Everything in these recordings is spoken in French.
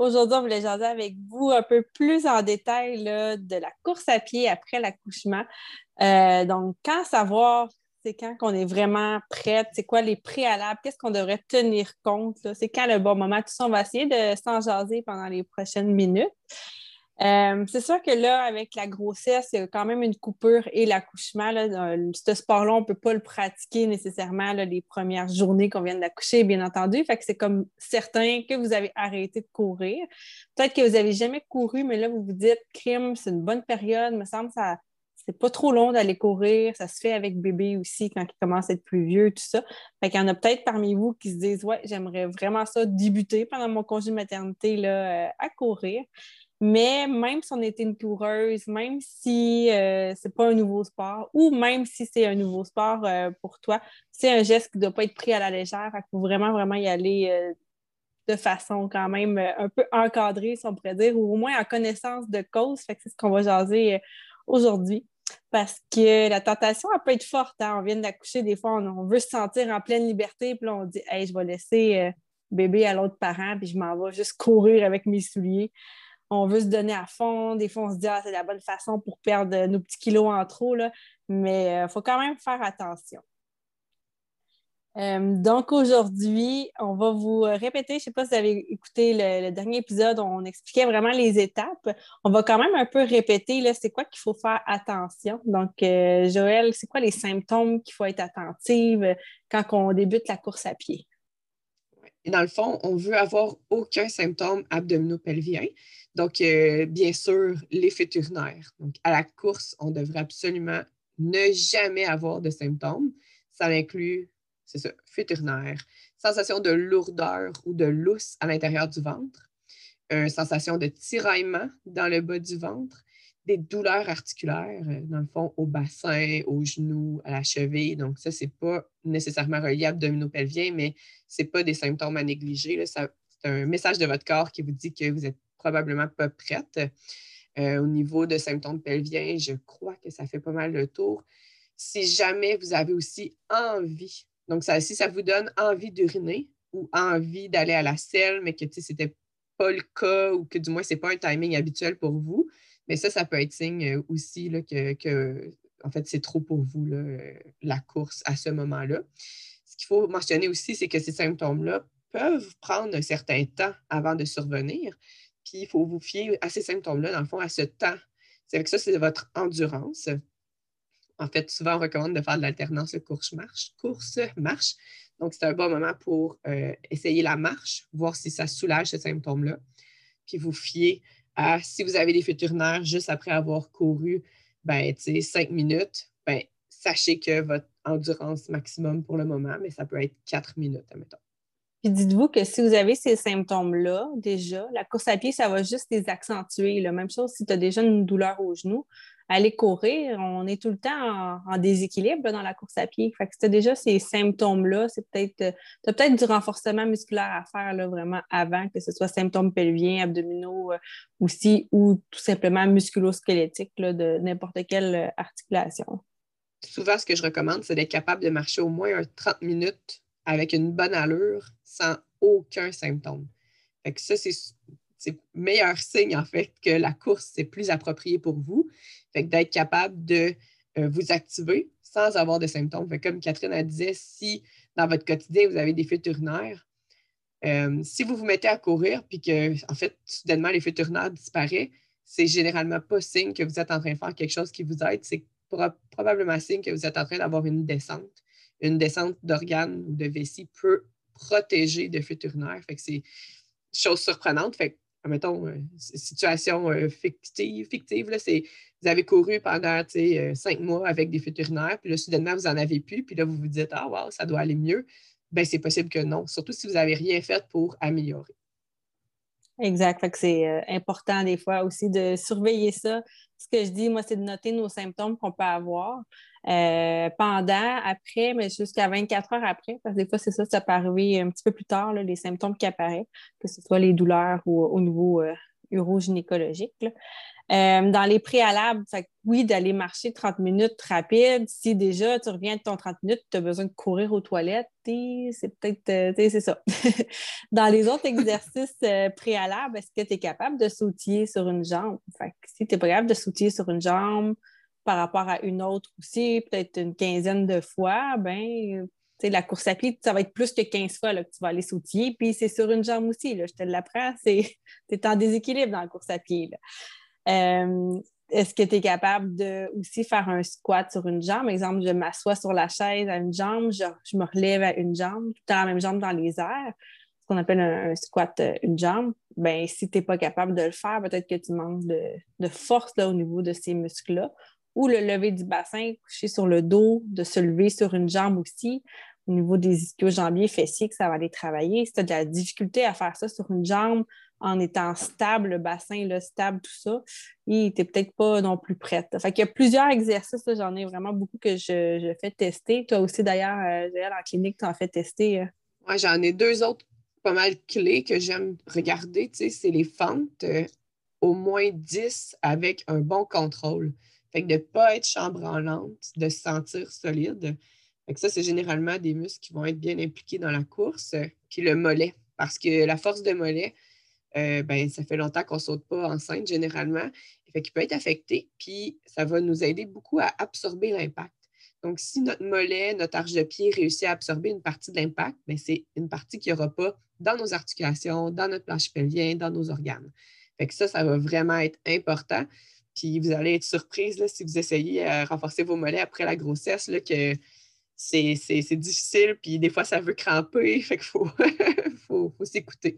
Aujourd'hui, on voulait jaser avec vous un peu plus en détail de la course à pied après l'accouchement. Euh, donc, quand savoir, c'est quand qu'on est vraiment prête, c'est quoi les préalables, qu'est-ce qu'on devrait tenir compte, c'est quand le bon moment? Tout ça, on va essayer de s'en jaser pendant les prochaines minutes. Euh, c'est sûr que là, avec la grossesse, il y a quand même une coupure et l'accouchement. Ce sport-là, on ne peut pas le pratiquer nécessairement les premières journées qu'on vient d'accoucher, bien entendu. Fait que c'est comme certain que vous avez arrêté de courir. Peut-être que vous n'avez jamais couru, mais là, vous vous dites, crime, c'est une bonne période, me semble ça c'est pas trop long d'aller courir. Ça se fait avec bébé aussi quand il commence à être plus vieux, tout ça. Fait qu'il y en a peut-être parmi vous qui se disent Ouais, j'aimerais vraiment ça débuter pendant mon congé de maternité là, euh, à courir. Mais même si on était une coureuse, même si euh, c'est pas un nouveau sport, ou même si c'est un nouveau sport euh, pour toi, c'est un geste qui ne doit pas être pris à la légère. Il faut vraiment, vraiment y aller euh, de façon quand même un peu encadrée, si on pourrait dire, ou au moins en connaissance de cause. c'est ce qu'on va jaser aujourd'hui. Parce que la tentation, elle peut être forte. Hein. On vient d'accoucher, des fois, on, veut se sentir en pleine liberté, puis là, on dit Hey, je vais laisser bébé à l'autre parent, puis je m'en vais juste courir avec mes souliers on veut se donner à fond. Des fois, on se dit, ah, c'est la bonne façon pour perdre nos petits kilos en trop, mais il euh, faut quand même faire attention. Euh, donc aujourd'hui, on va vous répéter, je ne sais pas si vous avez écouté le, dernier épisode, on expliquait vraiment les étapes. On va quand même un peu répéter, c'est quoi qu'il faut faire attention. Donc, euh, Joël, c'est quoi les symptômes qu'il faut être attentive quand on débute la course à pied? dans le fond, on veut avoir aucun symptôme abdominopelvien. Donc, euh, bien sûr, l'effet urinaire. Donc, à la course, on devrait absolument ne jamais avoir de symptômes. Ça inclut, c'est ça, urinaire, sensation de lourdeur ou de lousse à l'intérieur du ventre, une sensation de tiraillement dans le bas du ventre, des douleurs articulaires, euh, dans le fond, au bassin, aux genoux, à la cheville. Donc, ça, ce n'est pas nécessairement relié à abdominopelvien, mais ce n'est pas des symptômes à négliger. C'est un message de votre corps qui vous dit que vous êtes probablement pas prête. Euh, au niveau de symptômes pelviens, je crois que ça fait pas mal le tour. Si jamais vous avez aussi envie, donc si ça vous donne envie d'uriner ou envie d'aller à la selle, mais que ce n'était pas le cas ou que du moins ce n'est pas un timing habituel pour vous, mais ça, ça peut être signe euh, aussi là, que, en fait, c'est trop pour vous, la course à ce moment-là. Ce qu'il faut mentionner aussi, c'est que ces symptômes-là peuvent prendre un certain temps avant de survenir. Puis il faut vous fier à ces symptômes-là, dans le fond, à ce temps. C'est avec ça, c'est votre endurance. En fait, souvent, on recommande de faire de l'alternance course-marche. Course-marche. Donc, c'est un bon moment pour euh, essayer la marche, voir si ça soulage ce symptôme-là. Puis vous fier à, si vous avez des futurnaires juste après avoir couru, ben, cinq minutes, ben, sachez que votre endurance maximum pour le moment, mais ça peut être quatre minutes, admettons. Puis dites-vous que si vous avez ces symptômes-là, déjà, la course à pied, ça va juste les accentuer. Même chose si tu as déjà une douleur au genou. Aller courir, on est tout le temps en, déséquilibre dans la course à pied. Fait que si tu as déjà ces symptômes-là, c'est peut-être euh, peut-être du renforcement musculaire à faire là, vraiment avant, que ce soit symptômes pelviens, abdominaux euh, aussi, ou tout simplement musculo-squelettiques de n'importe quelle articulation. Souvent, ce que je recommande, c'est d'être capable de marcher au moins 30 minutes avec une bonne allure sans aucun symptôme. Fait ça, c'est le meilleur signe, en fait, que la course, c'est plus approprié pour vous. D'être capable de euh, vous activer sans avoir de symptômes. Comme Catherine a dit, si dans votre quotidien, vous avez des fuites urinaires, euh, si vous vous mettez à courir puis que, en fait, soudainement, les fuites urinaires disparaissent, c'est généralement pas signe que vous êtes en train de faire quelque chose qui vous aide. C'est probablement signe que vous êtes en train d'avoir une descente une descente d'organes ou de vessie peut protéger de fuite urinaire. Fait que c'est chose surprenante. Fait que, mettons, euh, situation euh, fictive, fictive là, c'est vous avez couru pendant euh, cinq mois avec des fuites urinaires, puis là, soudainement, vous n'en avez plus, puis là, vous vous dites Ah, wow, ça doit aller mieux. Bien, c'est possible que non, surtout si vous n'avez rien fait pour améliorer. Exact. Fait que c'est important des fois aussi de surveiller ça. Ce que je dis, moi, c'est de noter nos symptômes qu'on peut avoir euh, pendant, après, mais jusqu'à 24 heures après. Parce que des fois, c'est ça, ça peut arriver un petit peu plus tard, les symptômes qui apparaissent, que ce soit les douleurs ou au niveau euh, urogynécologique. Euh, dans les préalables, oui, d'aller marcher 30 minutes rapide. Si déjà tu reviens de ton 30 minutes, tu as besoin de courir aux toilettes, c'est peut-être, euh, c'est ça. dans les autres exercices préalables, est-ce que tu es capable de sautiller sur une jambe? si tu es pas capable de sautiller sur une jambe par rapport à une autre aussi, peut-être une quinzaine de fois, ben la course à pied, ça va être plus que 15 fois que tu vas aller sautiller, puis c'est sur une jambe aussi, là, je te l'apprends, tu es en déséquilibre dans la course à pied. Là. Euh, est-ce que tu es capable de aussi faire un squat sur une jambe? Exemple, je m'assois sur la chaise à une jambe, je, me relève à une jambe, tout à la même jambe dans les airs, ce qu'on appelle un, squat euh, une jambe. Ben, si tu n'es pas capable de le faire, peut-être que tu manques de, force là, au niveau de ces muscles-là. Ou le lever du bassin, coucher sur le dos, de se lever sur une jambe aussi. Au niveau des ischio-jambiers fessiers, que ça va aller travailler. Si tu as de la difficulté à faire ça sur une jambe, en étant stable, le bassin là, stable, tout ça, il n'était peut-être pas non plus prête. Fait qu'il y a plusieurs exercices, j'en ai vraiment beaucoup que je, fais tester. Toi aussi, d'ailleurs, euh, en clinique, tu en fais tester. Moi, euh. j'en ai deux autres pas mal clés que j'aime regarder. c'est les fentes, euh, au moins 10 avec un bon contrôle. Fait que de ne pas être chambranlante, de se sentir solide. Fait que ça, c'est généralement des muscles qui vont être bien impliqués dans la course. Puis le mollet, parce que la force de mollet, euh, ben, ça fait longtemps qu'on ne saute pas enceinte généralement. Fait qu'il peut être affecté, puis ça va nous aider beaucoup à absorber l'impact. Donc, si notre mollet, notre arche de pied réussit à absorber une partie de l'impact, ben, c'est une partie qu'il n'y aura pas dans nos articulations, dans notre planche pelvien, dans nos organes. Fait que ça, ça va vraiment être important. Puis vous allez être surprise là, si vous essayez à renforcer vos mollets après la grossesse, là, que c'est difficile, puis des fois, ça veut cramper. Fait qu'il faut, faut, faut s'écouter.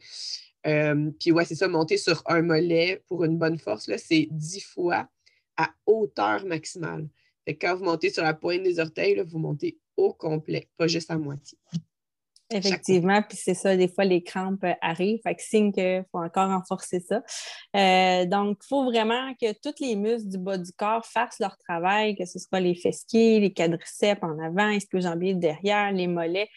Euh, puis ouais, c'est ça, monter sur un mollet pour une bonne force, c'est 10 fois à hauteur maximale. Fait quand vous montez sur la pointe des orteils, vous montez au complet, pas juste à moitié. Effectivement, puis c'est ça, des fois les crampes euh, arrivent, fait que signe qu'il faut encore renforcer ça. Euh, donc, il faut vraiment que tous les muscles du bas du corps fassent leur travail, que ce soit les fessiers, les quadriceps en avant, les jambiers derrière, les mollets,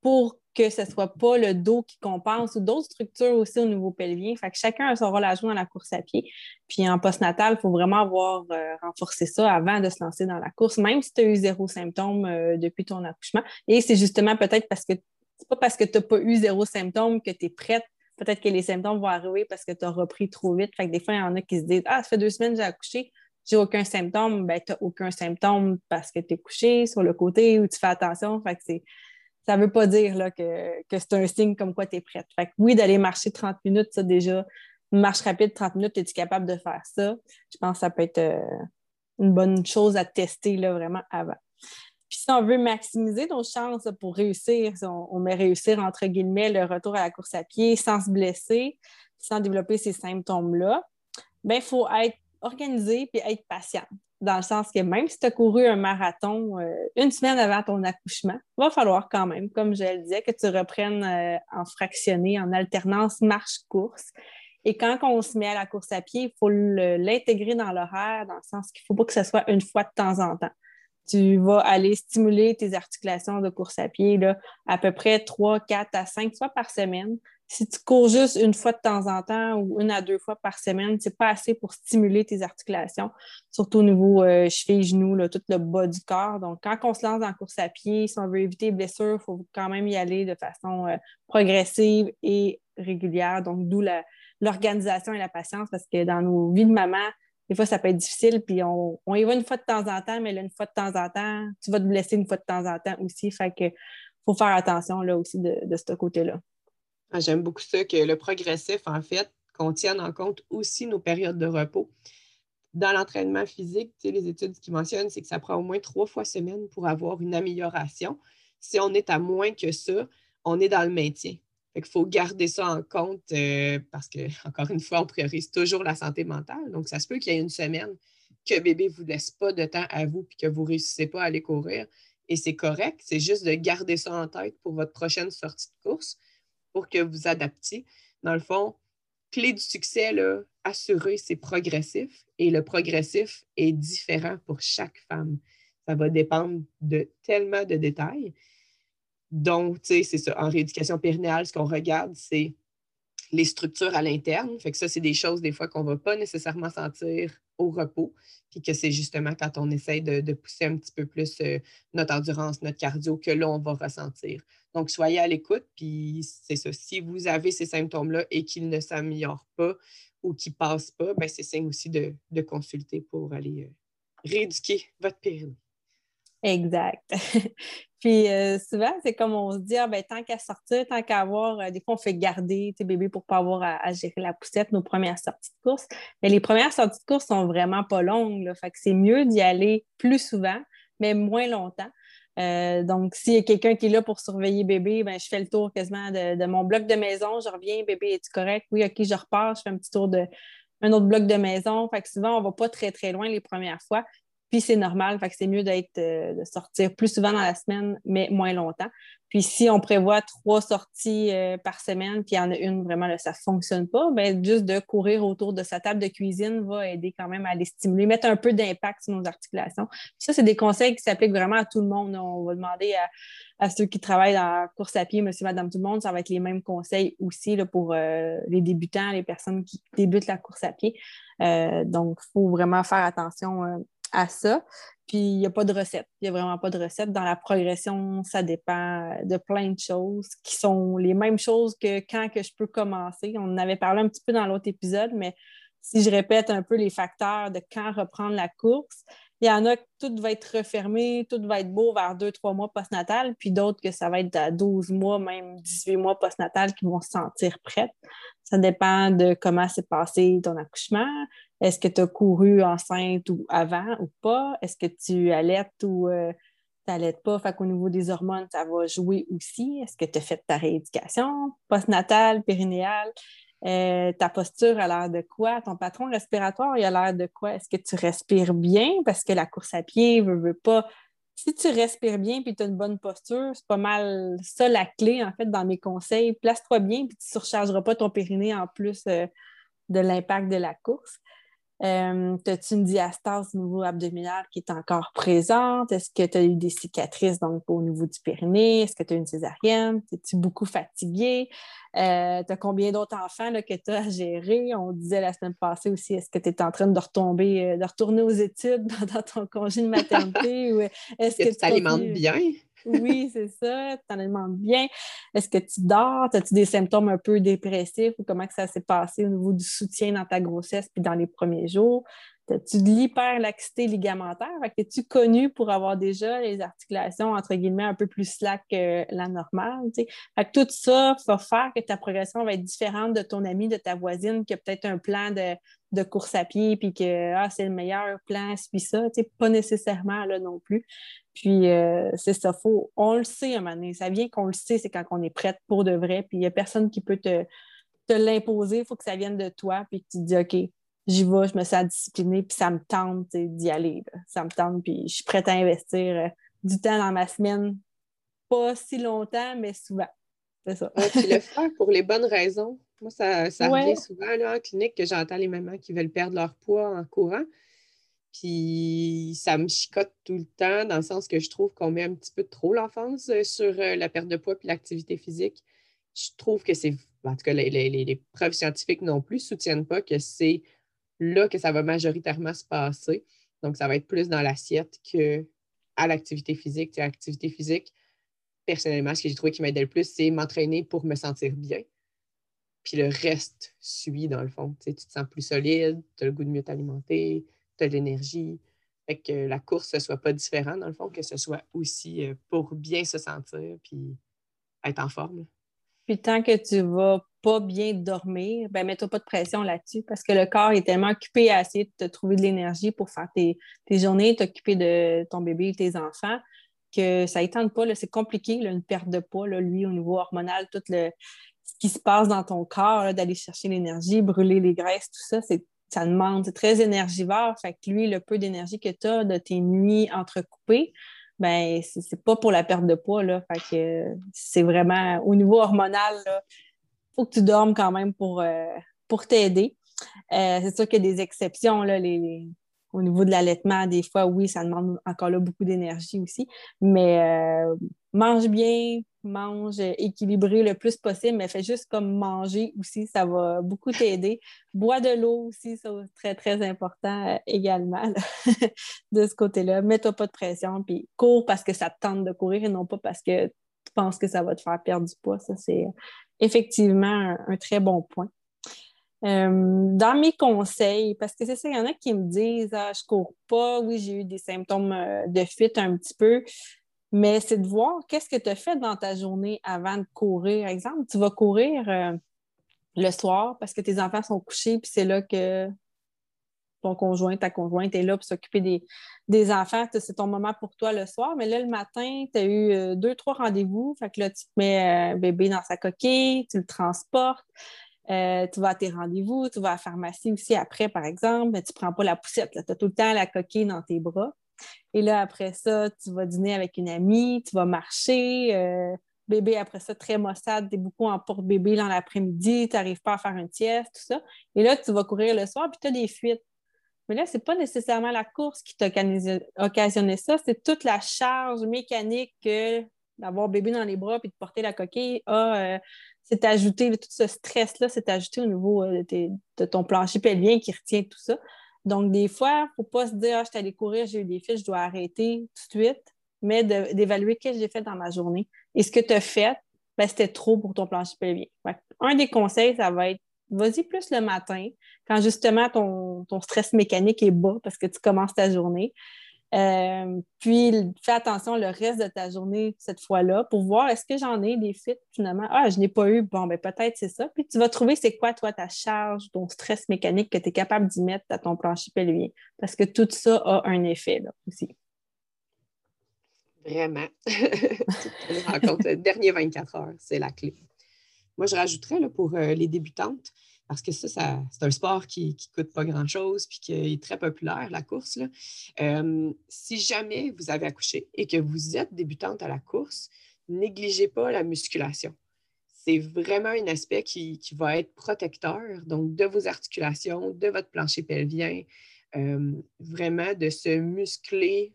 pour que ce ne soit pas le dos qui compense ou d'autres structures aussi au niveau pelvien. Fait que chacun a son rôle à jouer dans la course à pied. Puis en postnatal, il faut vraiment avoir euh, renforcé ça avant de se lancer dans la course, même si tu as eu zéro symptôme depuis ton accouchement. Et c'est justement peut-être parce que c'est pas parce que tu n'as pas eu zéro symptôme que tu es prête. Peut-être que les symptômes vont arriver parce que tu as repris trop vite. Fait que des fois, il y en a qui se disent Ah, ça fait deux semaines que j'ai accouché, j'ai aucun symptôme. Ben, tu n'as aucun symptôme parce que tu es couché sur le côté ou tu fais attention. Fait que ça ne veut pas dire là, que, c'est un signe comme quoi tu es prête. Fait oui, d'aller marcher 30 minutes, ça déjà, marche rapide, 30 minutes, es-tu capable de faire ça? Je pense que ça peut être euh, une bonne chose à tester là, vraiment avant. Puis si on veut maximiser nos chances pour réussir, si on, met réussir entre guillemets le retour à la course à pied sans se blesser, sans développer ces symptômes-là, bien, il faut être organisé et être patient dans le sens que même si tu as couru un marathon euh, une semaine avant ton accouchement, il va falloir quand même, comme je le disais, que tu reprennes euh, en fractionné, en alternance marche-course. Et quand on se met à la course à pied, il faut l'intégrer dans l'horaire, dans le sens qu'il ne faut pas que ce soit une fois de temps en temps. Tu vas aller stimuler tes articulations de course à pied là, à peu près 3, 4 à 5 fois par semaine si tu cours juste une fois de temps en temps ou une à deux fois par semaine, c'est pas assez pour stimuler tes articulations, surtout au niveau euh, cheville, genoux, tout le bas du corps. Donc, quand on se lance dans la course à pied, si on veut éviter les blessures, il faut quand même y aller de façon euh, progressive et régulière. Donc, d'où l'organisation et la patience, parce que dans nos vies de maman, des fois, ça peut être difficile, puis on, y va une fois de temps en temps, mais là, une fois de temps en temps, tu vas te blesser une fois de temps en temps aussi. Fait que faut faire attention là aussi de ce côté-là. Ah, j'aime beaucoup ça, que le progressif, en fait, qu'on tienne en compte aussi nos périodes de repos. Dans l'entraînement physique, les études qui mentionnent, c'est que ça prend au moins trois fois semaine pour avoir une amélioration. Si on est à moins que ça, on est dans le maintien. Il faut garder ça en compte euh, parce que, encore une fois, on priorise toujours la santé mentale. Donc, ça se peut qu'il y ait une semaine que bébé ne vous laisse pas de temps à vous et que vous ne réussissez pas à aller courir. Et c'est correct. C'est juste de garder ça en tête pour votre prochaine sortie de course pour que vous adaptiez. Dans le fond, clé du succès, là, assurer, c'est progressif. Et le progressif est différent pour chaque femme. Ça va dépendre de tellement de détails. Donc, tu sais, c'est ça. En rééducation périnéale, ce qu'on regarde, c'est les structures à l'interne. Fait que ça, c'est des choses, des fois, qu'on ne va pas nécessairement sentir au repos. Puis que c'est justement quand on essaye de, pousser un petit peu plus euh, notre endurance, notre cardio, que là, on va ressentir. Donc, soyez à l'écoute. Puis c'est ça. Si vous avez ces symptômes-là et qu'ils ne s'améliorent pas ou qu'ils ne passent pas, ben, c'est signe aussi de, consulter pour aller euh, rééduquer votre périnée. Exact. Puis euh, souvent, c'est comme on se dit, ah, ben, tant qu'à sortir, tant qu'à avoir, euh, des fois, on fait garder tes bébés pour ne pas avoir à, gérer la poussette, nos premières sorties de course. Mais les premières sorties de course sont vraiment pas longues. Fait que c'est mieux d'y aller plus souvent, mais moins longtemps. Euh, donc, s'il y a quelqu'un qui est là pour surveiller bébé, ben, je fais le tour quasiment de, mon bloc de maison. Je reviens, bébé, es-tu correct? Oui, OK, je repars, je fais un petit tour de un autre bloc de maison. Fait que souvent, on ne va pas très, très loin les premières fois. Puis c'est normal, fait que c'est mieux d'être euh, de sortir plus souvent dans la semaine, mais moins longtemps. Puis si on prévoit trois sorties euh, par semaine, puis il y en a une vraiment là, ça ne fonctionne pas, bien, juste de courir autour de sa table de cuisine va aider quand même à les stimuler, mettre un peu d'impact sur nos articulations. Puis ça, c'est des conseils qui s'appliquent vraiment à tout le monde. On va demander à, ceux qui travaillent dans la course à pied, monsieur, madame, tout le monde, ça va être les mêmes conseils aussi pour euh, les débutants, les personnes qui débutent la course à pied. donc, il faut vraiment faire attention à ça. Puis il n'y a pas de recette. Il n'y a vraiment pas de recette. Dans la progression, ça dépend de plein de choses qui sont les mêmes choses que quand que je peux commencer. On en avait parlé un petit peu dans l'autre épisode, mais si je répète un peu les facteurs de quand reprendre la course, il y en a que tout va être refermé, tout va être beau vers 2-3 mois postnatal, puis d'autres que ça va être à 12 mois, même 18 mois postnatal qui vont se sentir prêtes. Ça dépend de comment s'est passé ton accouchement. Est-ce que tu as couru enceinte ou avant ou pas? Est-ce que tu allaites ou euh, tu n'allaites pas? Fait qu'au niveau des hormones, ça va jouer aussi. Est-ce que tu as fait ta rééducation postnatale, périnéale? Euh, ta posture a l'air de quoi? Ton patron respiratoire, il a l'air de quoi? Est-ce que tu respires bien? Parce que la course à pied ne veut, pas. Si tu respires bien et tu as une bonne posture, c'est pas mal ça la clé, en fait, dans mes conseils. Place-toi bien puis tu ne surchargeras pas ton périnée en plus euh, de l'impact de la course. Euh, As-tu une diastase au niveau abdominal qui est encore présente? Est-ce que tu as eu des cicatrices donc, au niveau du périnée? Est-ce que tu as une césarienne? Es-tu beaucoup fatigué? Euh, tu as combien d'autres enfants là, que tu as à gérer? On disait la semaine passée aussi, est-ce que tu es en train de retomber, euh, de retourner aux études dans ton congé de maternité? ou est-ce que, tu t'alimentes bien? Oui, c'est ça, tu t'en demandes bien. Est-ce que tu dors? As-tu des symptômes un peu dépressifs ou comment que ça s'est passé au niveau du soutien dans ta grossesse puis dans les premiers jours? As-tu de l'hyperlaxité ligamentaire? Es-tu connu pour avoir déjà les articulations, entre guillemets, un peu plus slack que la normale? tout ça va faire que ta progression va être différente de ton ami, de ta voisine qui a peut-être un plan de, course à pied puis que ah, c'est le meilleur plan, suis ça. Pas nécessairement là non plus. Puis euh, c'est ça, faut, on le sait à un moment donné. Ça vient qu'on le sait, c'est quand on est prête pour de vrai. Puis il n'y a personne qui peut te, te l'imposer. Il faut que ça vienne de toi. Puis que tu te dis, OK, j'y vais, je me sens disciplinée, puis ça me tente d'y aller. Ça me tente, puis je suis prête à investir euh, du temps dans ma semaine. Pas si longtemps, mais souvent. C'est ça. tu le fais pour les bonnes raisons. Moi, ça, ça revient souvent là, en clinique que j'entends les mamans qui veulent perdre leur poids en courant. Puis ça me chicote tout le temps, dans le sens que je trouve qu'on met un petit peu trop l'enfance euh, sur euh, la perte de poids puis l'activité physique. Je trouve que c'est. En tout cas, les, les preuves scientifiques non plus ne soutiennent pas que c'est là que ça va majoritairement se passer. Donc, ça va être plus dans l'assiette qu'à l'activité physique. L'activité physique, personnellement, ce que j'ai trouvé qui m'aidait le plus, c'est m'entraîner pour me sentir bien. Puis le reste suit, dans le fond. Tu, te sens plus solide, tu as le goût de mieux t'alimenter, tu as de l'énergie. Fait que la course ne soit pas différente, dans le fond, que ce soit aussi euh, pour bien se sentir puis être en forme. Puis tant que tu vas pas bien dormir, ben mets-toi pas de pression là-dessus parce que le corps est tellement occupé à essayer de te trouver de l'énergie pour faire tes, journées, t'occuper de ton bébé tes enfants que ça étende pas. C'est compliqué, une perte de poids, lui, au niveau hormonal, tout le, ce qui se passe dans ton corps, d'aller chercher l'énergie, brûler les graisses, tout ça, c'est ça demande, c'est très énergivore. Fait que lui, le peu d'énergie que tu as de tes nuits entrecoupées, ben c'est pas pour la perte de poids. Là. Fait que c'est vraiment au niveau hormonal, il faut que tu dormes quand même pour, euh, pour t'aider. Euh, c'est sûr qu'il y a des exceptions, là, les, au niveau de l'allaitement, des fois, oui, ça demande encore là beaucoup d'énergie aussi. Mais euh, mange bien, mange équilibré le plus possible, mais fais juste comme manger aussi, ça va beaucoup t'aider. Bois de l'eau aussi, c'est très, très important euh, également de ce côté-là. Mets-toi pas de pression, puis cours parce que ça te tente de courir et non pas parce que tu penses que ça va te faire perdre du poids. Ça, c'est effectivement un très bon point. Euh, dans mes conseils, parce que c'est ça, il y en a qui me disent Ah, je cours pas, oui, j'ai eu des symptômes euh, de fuite un petit peu, mais c'est de voir qu'est-ce que tu as fait dans ta journée avant de courir. Par exemple, tu vas courir euh, le soir parce que tes enfants sont couchés, puis c'est là que ton conjoint, ta conjointe est là pour s'occuper des, enfants. C'est ton moment pour toi le soir. Mais là, le matin, tu as eu deux, trois rendez-vous. Fait que là, tu te mets bébé dans sa coquille, tu le transportes. Euh, tu vas à tes rendez-vous, tu vas à la pharmacie aussi après, par exemple, mais tu ne prends pas la poussette. Tu as tout le temps la coquille dans tes bras. Et là, après ça, tu vas dîner avec une amie, tu vas marcher. Euh, bébé, après ça, très maussade, tu es beaucoup en porte-bébé dans l'après-midi, tu n'arrives pas à faire une sieste, tout ça. Et là, tu vas courir le soir, puis tu as des fuites. Mais là, ce n'est pas nécessairement la course qui t'a occasionné ça, c'est toute la charge mécanique que d'avoir bébé dans les bras puis de porter la coquille a euh, c'est ajouté, tout ce stress-là, c'est ajouté au niveau euh, de, ton plancher pelvien qui retient tout ça. Donc, des fois, il ne faut pas se dire, ah, je suis allée courir, j'ai eu des fils, je dois arrêter tout de suite, mais d'évaluer ce que j'ai fait dans ma journée. Et ce que tu as fait, ben, c'était trop pour ton plancher pelvien. Un des conseils, ça va être, vas-y plus le matin, quand justement ton, ton stress mécanique est bas parce que tu commences ta journée. Euh, puis, fais attention le reste de ta journée cette fois-là pour voir est-ce que j'en ai des fuites finalement. Ah, je n'ai pas eu. Bon, ben peut-être c'est ça. Puis, tu vas trouver c'est quoi, toi, ta charge, ton stress mécanique que tu es capable d'y mettre à ton plancher pelvien. Parce que tout ça a un effet là, aussi. Vraiment. rencontre, dernier 24 heures, c'est la clé. Moi, je rajouterais là, pour euh, les débutantes, parce que ça, c'est un sport qui ne coûte pas grand-chose puis qui est très populaire, la course. si jamais vous avez accouché et que vous êtes débutante à la course, négligez pas la musculation. C'est vraiment un aspect qui, va être protecteur, donc de vos articulations, de votre plancher pelvien, vraiment de se muscler,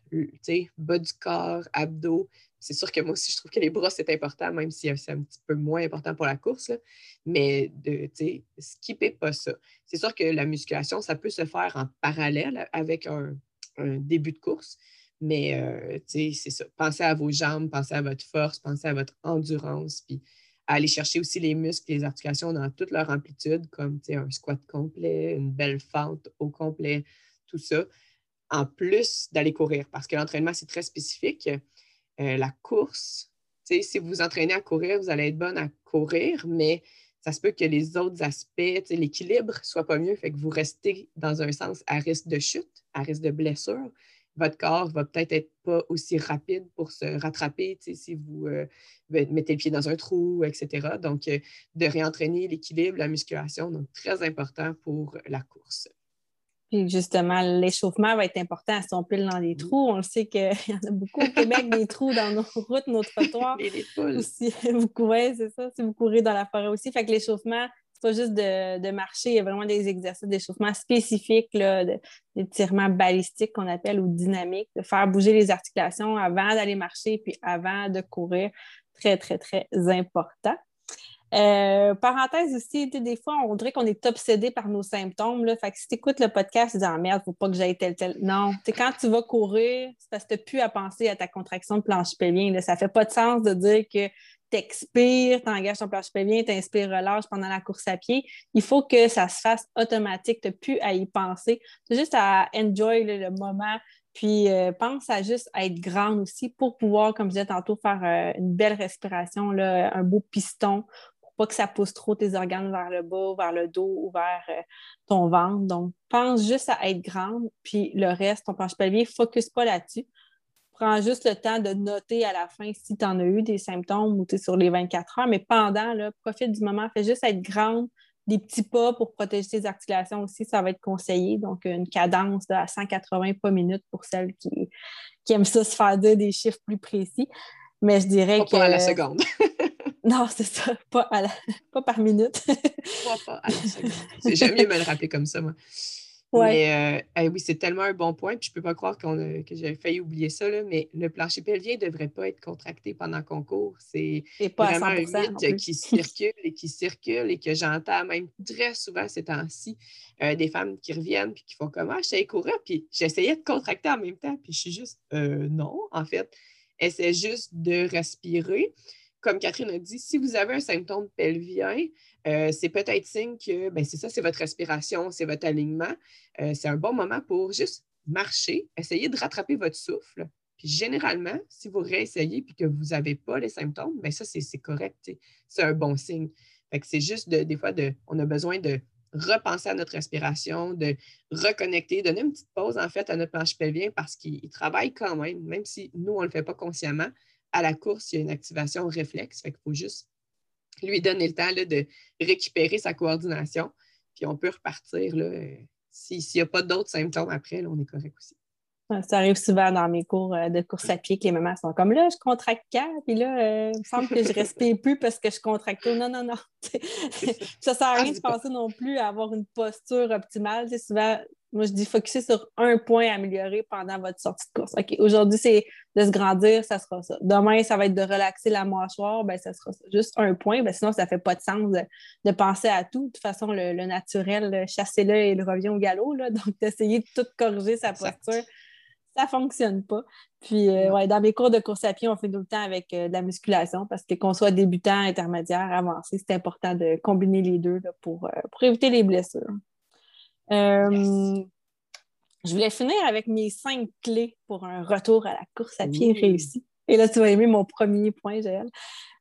bas du corps, abdos, c'est sûr que moi aussi, je trouve que les bras, c'est important, même si c'est un petit peu moins important pour la course. Mais de, skipper pas ça. C'est sûr que la musculation, ça peut se faire en parallèle avec un, début de course. Mais euh, c'est ça. Pensez à vos jambes, pensez à votre force, pensez à votre endurance, puis aller chercher aussi les muscles, les articulations dans toute leur amplitude, comme un squat complet, une belle fente au complet, tout ça, en plus d'aller courir, parce que l'entraînement, c'est très spécifique. Euh, la course, si vous vous entraînez à courir, vous allez être bonne à courir, mais ça se peut que les autres aspects, l'équilibre soit pas mieux, fait que vous restez dans un sens à risque de chute, à risque de blessure. Votre corps va peut-être être pas aussi rapide pour se rattraper si vous euh, mettez le pied dans un trou, etc. Donc, euh, de réentraîner l'équilibre, la musculation, donc très important pour la course. Puis justement, l'échauffement va être important si on pile dans les trous. On le sait qu'il y en a beaucoup au Québec, des trous dans nos routes, nos trottoirs. Aussi, vous courez, c'est ça, si vous courez dans la forêt aussi. Fait que l'échauffement, c'est pas juste de, marcher, il y a vraiment des exercices d'échauffement spécifiques, là, d'étirement balistique qu'on appelle ou dynamique, de faire bouger les articulations avant d'aller marcher puis avant de courir. Très, très, très important. Euh, parenthèse aussi, des fois, on dirait qu'on est obsédé par nos symptômes. Là. Fait que si tu écoutes le podcast, tu dis ah, merde, faut pas que j'aille tel, tel. Non. quand tu vas courir, c'est parce que tu plus à penser à ta contraction de planche pelvien. Là. Ça fait pas de sens de dire que tu expires, tu engages ton planche pelvien, tu inspires relâche pendant la course à pied. Il faut que ça se fasse automatique. Tu plus à y penser. C'est juste à enjoy le moment. Puis euh, pense à juste être grande aussi pour pouvoir, comme je disais tantôt, faire euh, une belle respiration, là, un beau piston pas que ça pousse trop tes organes vers le bas, vers le dos ou vers euh, ton ventre. Donc, pense juste à être grande, puis le reste, ton planche pelvien, focus pas là-dessus. Prends juste le temps de noter à la fin si tu en as eu des symptômes ou tu es sur les 24 heures, mais pendant, là, profite du moment, fais juste être grande, des petits pas pour protéger tes articulations aussi, ça va être conseillé. Donc, une cadence à 180 pas minutes pour celles qui, qui aiment ça se faire dire des chiffres plus précis. Mais je dirais que. Pas à la seconde. Non, c'est ça, pas, pas par minute. pas, à la. J'aime mieux me le rappeler comme ça, moi. Mais euh, oui, c'est tellement un bon point. Puis je ne peux pas croire que j'ai failli oublier ça, là, mais le plancher pelvien ne devrait pas être contracté pendant qu'on court. C'est vraiment un mythe qui circule et qui circule et que j'entends même très souvent ces temps-ci euh, des femmes qui reviennent puis qui font comment ah, je sais courir, puis j'essayais de contracter en même temps, puis je suis juste euh, non, en fait. Essaie juste de respirer comme Catherine a dit, si vous avez un symptôme pelvien, euh, c'est peut-être signe que ben, c'est ça, c'est votre respiration, c'est votre alignement. Euh, c'est un bon moment pour juste marcher, essayer de rattraper votre souffle. Puis généralement, si vous réessayez et que vous n'avez pas les symptômes, bien ça, c'est correct. C'est un bon signe. c'est juste des fois, de, on a besoin de repenser à notre respiration, de reconnecter, donner une petite pause en fait à notre planche pelvien parce qu'il travaille quand même, même si nous, on ne le fait pas consciemment à la course, il y a une activation réflexe. Fait qu'il faut juste lui donner le temps de récupérer sa coordination. Puis on peut repartir. Euh, s'il n'y a pas d'autres symptômes après, on est correct aussi. Ça arrive souvent dans mes cours euh, de course à pied que les mamans sont comme là, je contracte quand? Puis là, euh, il me semble que je respire plus parce que je contracte. Non, non, non. ça ne sert à rien de penser non plus à avoir une posture optimale. souvent, moi, je dis focuser sur un point à améliorer pendant votre sortie de course. OK, aujourd'hui, c'est de se grandir, ça sera ça. Demain, ça va être de relaxer la mâchoire, ben ça sera ça. Juste un point, ben sinon, ça ne fait pas de sens de, penser à tout. De toute façon, le, naturel, chasser-le et il revient au galop. Là. Donc, d'essayer de tout corriger sa posture, ça ne fonctionne pas. Puis, euh, ouais, dans mes cours de course à pied, on fait tout le temps avec euh, de la musculation parce que qu'on soit débutant, intermédiaire, avancé, c'est important de combiner les deux pour, euh, pour éviter les blessures. Je voulais finir avec mes cinq clés pour un retour à la course à pied réussi. Et là, tu vas aimer mon premier point, Joël.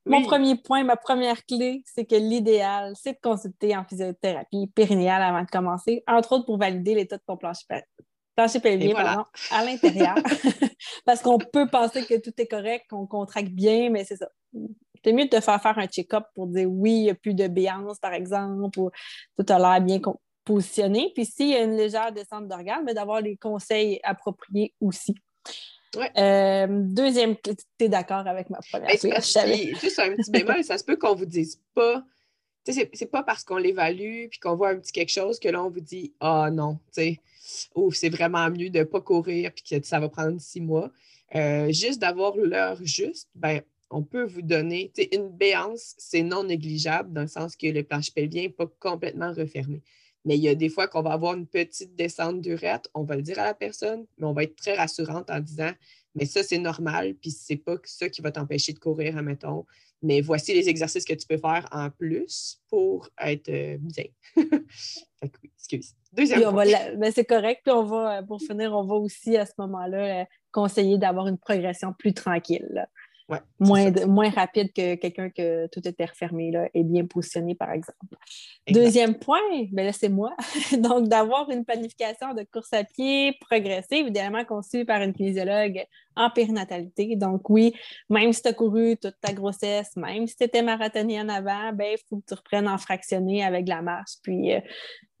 Mon premier point, ma première clé, c'est que l'idéal, c'est de consulter en physiothérapie périnéale avant de commencer, entre autres pour valider l'état de ton plancher, plancher pelvien à l'intérieur. Parce qu'on peut penser que tout est correct, qu'on contracte bien, mais c'est ça. C'est mieux de te faire faire un check-up pour dire oui, il n'y a plus de béance, par exemple, ou tout a l'air bien positionner. Puis s'il y a une légère descente d'organes, mais d'avoir les conseils appropriés aussi. Euh, deuxième, tu es d'accord avec ma première ben, Juste un petit bémol, ça se peut qu'on vous dise pas. C'est pas parce qu'on l'évalue puis qu'on voit un petit quelque chose que là, on vous dit Ah oh, non, ou c'est vraiment mieux de ne pas courir puis que ça va prendre six mois. Euh, juste d'avoir l'heure juste, ben, on peut vous donner une béance, c'est non négligeable dans le sens que le planche pelvien n'est pas complètement refermé. Mais il y a des fois qu'on va avoir une petite descente d'urètre, on va le dire à la personne, mais on va être très rassurante en disant Mais ça, c'est normal, puis c'est pas ça qui va t'empêcher de courir, admettons. Mais voici les exercices que tu peux faire en plus pour être euh, bien. fait oui, excuse. Deuxième ben, c'est correct. Puis on va, euh, pour finir, on va aussi à ce moment-là euh, conseiller d'avoir une progression plus tranquille moins, moins rapide que quelqu'un que tout était refermé là, et bien positionné, par exemple. Deuxième point, ben là, c'est moi. Donc, d'avoir une planification de course à pied progressive, idéalement conçue par une kinésiologue en périnatalité. Donc, oui, même si tu as couru toute ta grossesse, même si tu étais marathonienne avant, ben, il faut que tu reprennes en fractionné avec la marche. Puis, euh,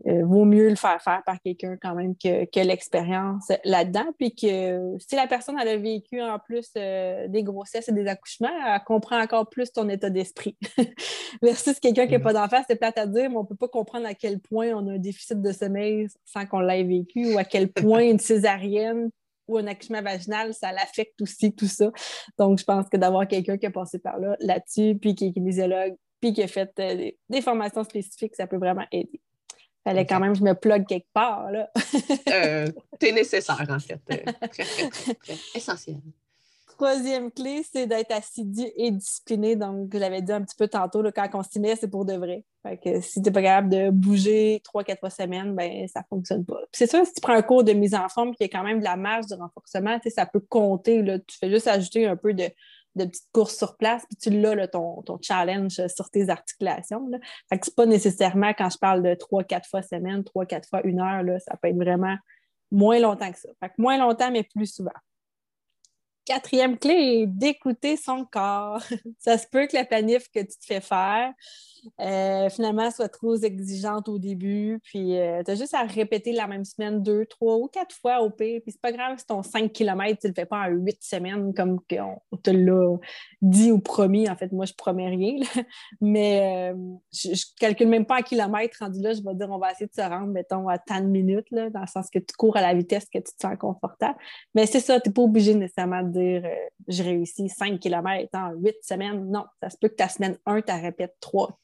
euh, vaut mieux le faire faire par quelqu'un quand même que, que l'expérience là-dedans. Puis que si la personne elle a vécu en plus euh, des grossesses et des accouchements, elle comprend encore plus ton état d'esprit. Versus quelqu'un qui n'a pas d'enfant, c'est plate à dire, mais on ne peut pas comprendre à quel point on a un déficit de sommeil sans qu'on l'ait vécu ou à quel point une césarienne ou un accouchement vaginal, ça l'affecte aussi, tout ça. Donc, je pense que d'avoir quelqu'un qui a passé par là, là-dessus, puis qui est kinésiologue, puis qui a fait euh, des formations spécifiques, ça peut vraiment aider. Fallait quand même que je me plug quelque part, là. euh, T'es nécessaire, en fait. Euh, très, très, très, essentiel. Troisième clé, c'est d'être assidu et discipliné. Donc, je l'avais dit un petit peu tantôt, là, quand on s'y met, c'est pour de vrai. Fait que si tu n'es pas capable de bouger trois, quatre fois semaine, ben ça ne fonctionne pas. c'est sûr, si tu prends un cours de mise en forme qui a quand même de la marge de renforcement, ça peut compter. Là. Tu fais juste ajouter un peu de, de petites courses sur place, puis tu l'as, ton, ton challenge sur tes articulations. Là. Fait que c'est pas nécessairement quand je parle de trois, quatre fois semaine, trois, quatre fois une heure, là, ça peut être vraiment moins longtemps que ça. Fait que moins longtemps, mais plus souvent. Quatrième clé d'écouter son corps. ça se peut que la planif que tu te fais faire, euh, finalement, soit trop exigeante au début. Puis, euh, tu as juste à répéter la même semaine deux, trois ou quatre fois au pire. Puis, c'est pas grave si ton 5 km, tu le fais pas en huit semaines comme on te l'a dit ou promis. En fait, moi, je promets rien. Mais euh, je, calcule même pas en kilomètres rendu là. Je vais dire, on va essayer de se rendre, mettons, à tant de minutes, là, dans le sens que tu cours à la vitesse que tu te sens confortable. Mais c'est ça, tu n'es pas obligé nécessairement de dire, je réussis 5 km en huit semaines. Non, ça se peut que ta semaine 1, tu répètes trois,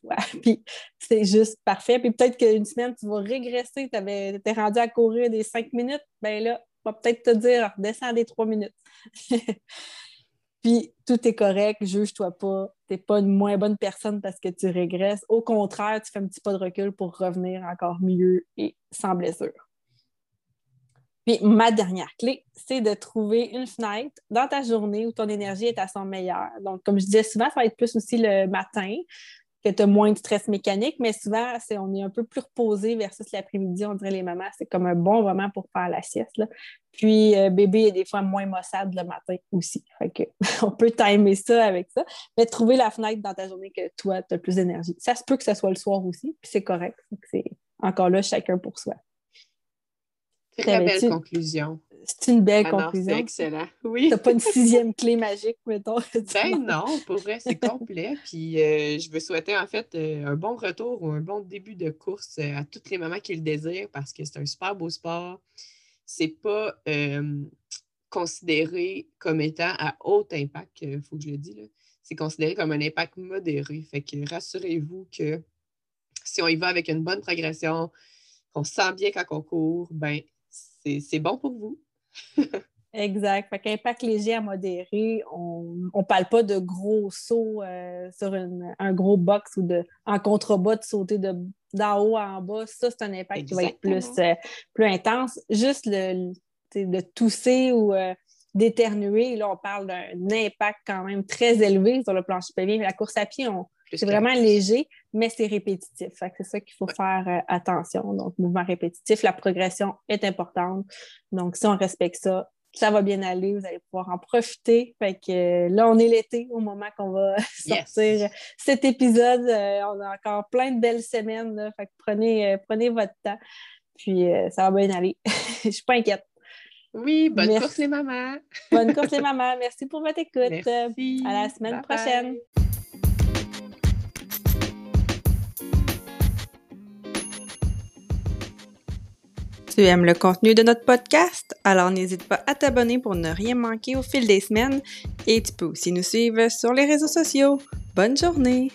fois. Puis c'est juste parfait. Puis peut-être qu'une semaine, tu vas régresser. Tu es rendu à courir des cinq minutes. Bien là, on va peut-être te dire, descends des trois minutes. Puis tout est correct, juge-toi pas. Tu n'es pas une moins bonne personne parce que tu régresses. Au contraire, tu fais un petit pas de recul pour revenir encore mieux et sans blessure. Puis ma dernière clé, c'est de trouver une fenêtre dans ta journée où ton énergie est à son meilleur. Donc, comme je disais souvent, ça va être plus aussi le matin que tu as moins de stress mécanique, mais souvent, c'est, on est un peu plus reposé versus l'après-midi. On dirait les mamans, c'est comme un bon moment pour faire la sieste. Puis, euh, bébé est des fois moins maussade le matin aussi. Fait que, on peut timer ça avec ça. Mais trouver la fenêtre dans ta journée que toi, tu as plus d'énergie. Ça se peut que ce soit le soir aussi, puis c'est correct. C'est encore là, chacun pour soi. Très belle conclusion. C'est une belle ah conclusion. C'est excellent. Oui. T'as pas une sixième clé magique, mettons. Ben non, pour vrai, c'est complet. Puis euh, je veux souhaiter en fait euh, un bon retour ou un bon début de course euh, à toutes les mamans qui le désirent parce que c'est un super beau sport. C'est pas considéré comme étant à haut impact, il faut que je le dise. C'est considéré comme un impact modéré. Fait que rassurez-vous que si on y va avec une bonne progression, qu'on sent bien quand on court, ben c'est bon pour vous. Exact. Fait qu'impact léger à modéré, on ne parle pas de gros sauts euh, sur un gros box ou de, en contrebas de sauter d'en haut en bas. Ça, c'est un impact qui va être plus, euh, plus intense. Juste le, de tousser ou euh, d'éternuer, là, on parle d'un impact quand même très élevé sur le plancher pelvien. La course à pied, on, c'est vraiment léger, mais c'est répétitif. C'est ça qu'il faut faire euh, attention. Donc, mouvement répétitif, la progression est importante. Donc, si on respecte ça, ça va bien aller, vous allez pouvoir en profiter. Fait que euh, là, on est l'été au moment qu'on va sortir cet épisode. Euh, on a encore plein de belles semaines. fait que prenez, prenez votre temps. Puis ça va bien aller. Je suis pas inquiète. Oui, bonne course les mamans. bonne course les mamans. Merci pour votre écoute. Merci. À la semaine prochaine. Tu aimes le contenu de notre podcast? Alors n'hésite pas à t'abonner pour ne rien manquer au fil des semaines et tu peux aussi nous suivre sur les réseaux sociaux. Bonne journée!